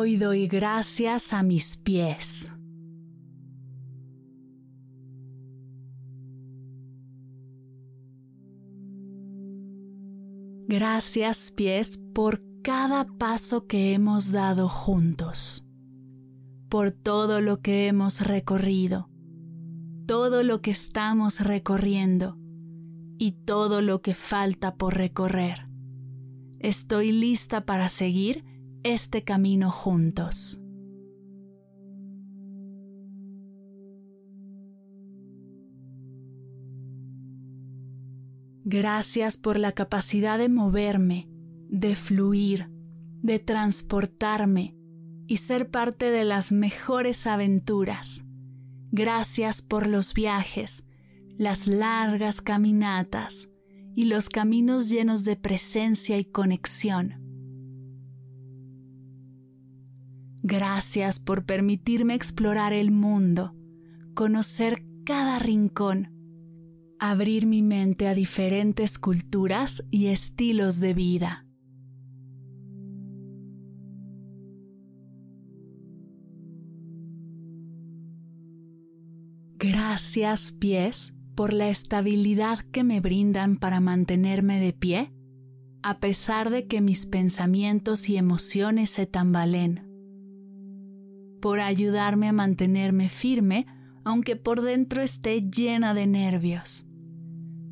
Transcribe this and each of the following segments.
Hoy doy gracias a mis pies. Gracias pies por cada paso que hemos dado juntos, por todo lo que hemos recorrido, todo lo que estamos recorriendo y todo lo que falta por recorrer. Estoy lista para seguir este camino juntos. Gracias por la capacidad de moverme, de fluir, de transportarme y ser parte de las mejores aventuras. Gracias por los viajes, las largas caminatas y los caminos llenos de presencia y conexión. Gracias por permitirme explorar el mundo, conocer cada rincón, abrir mi mente a diferentes culturas y estilos de vida. Gracias pies por la estabilidad que me brindan para mantenerme de pie, a pesar de que mis pensamientos y emociones se tambalen por ayudarme a mantenerme firme aunque por dentro esté llena de nervios,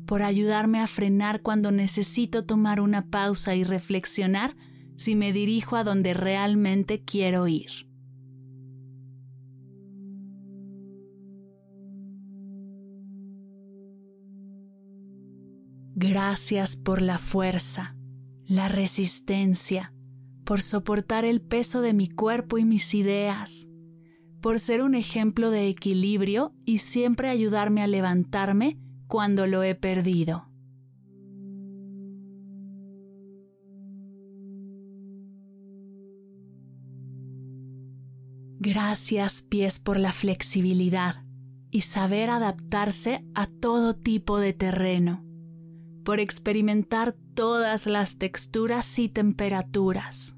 por ayudarme a frenar cuando necesito tomar una pausa y reflexionar si me dirijo a donde realmente quiero ir. Gracias por la fuerza, la resistencia, por soportar el peso de mi cuerpo y mis ideas, por ser un ejemplo de equilibrio y siempre ayudarme a levantarme cuando lo he perdido. Gracias pies por la flexibilidad y saber adaptarse a todo tipo de terreno, por experimentar todas las texturas y temperaturas.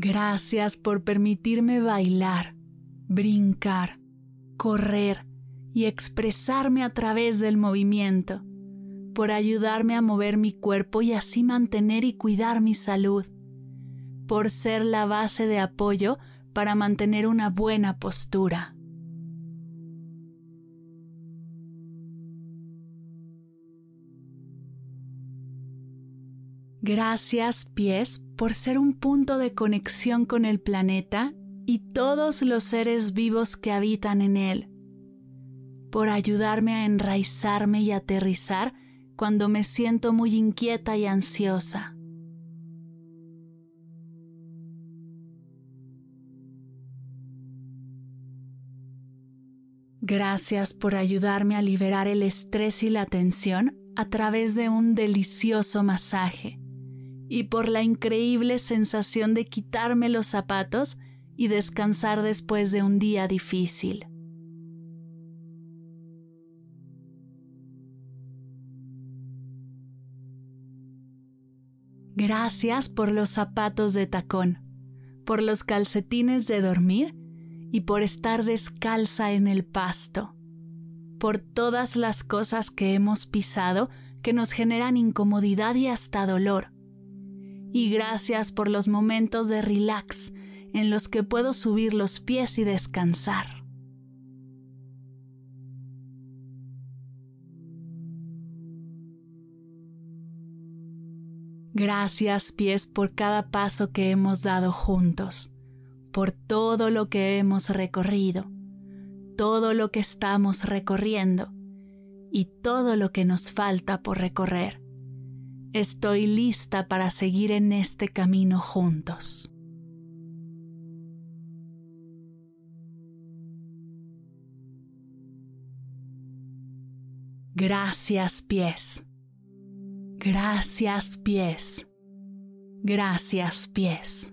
Gracias por permitirme bailar, brincar, correr y expresarme a través del movimiento, por ayudarme a mover mi cuerpo y así mantener y cuidar mi salud, por ser la base de apoyo para mantener una buena postura. Gracias pies por ser un punto de conexión con el planeta y todos los seres vivos que habitan en él, por ayudarme a enraizarme y aterrizar cuando me siento muy inquieta y ansiosa. Gracias por ayudarme a liberar el estrés y la tensión a través de un delicioso masaje y por la increíble sensación de quitarme los zapatos y descansar después de un día difícil. Gracias por los zapatos de tacón, por los calcetines de dormir y por estar descalza en el pasto, por todas las cosas que hemos pisado que nos generan incomodidad y hasta dolor y gracias por los momentos de relax en los que puedo subir los pies y descansar. Gracias pies por cada paso que hemos dado juntos, por todo lo que hemos recorrido, todo lo que estamos recorriendo y todo lo que nos falta por recorrer. Estoy lista para seguir en este camino juntos. Gracias pies. Gracias pies. Gracias pies.